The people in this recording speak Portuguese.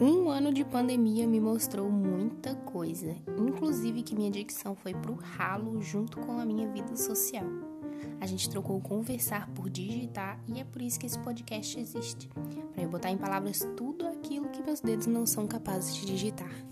Um ano de pandemia me mostrou muita coisa, inclusive que minha dicção foi pro ralo junto com a minha vida social. A gente trocou conversar por digitar e é por isso que esse podcast existe para eu botar em palavras tudo aquilo que meus dedos não são capazes de digitar.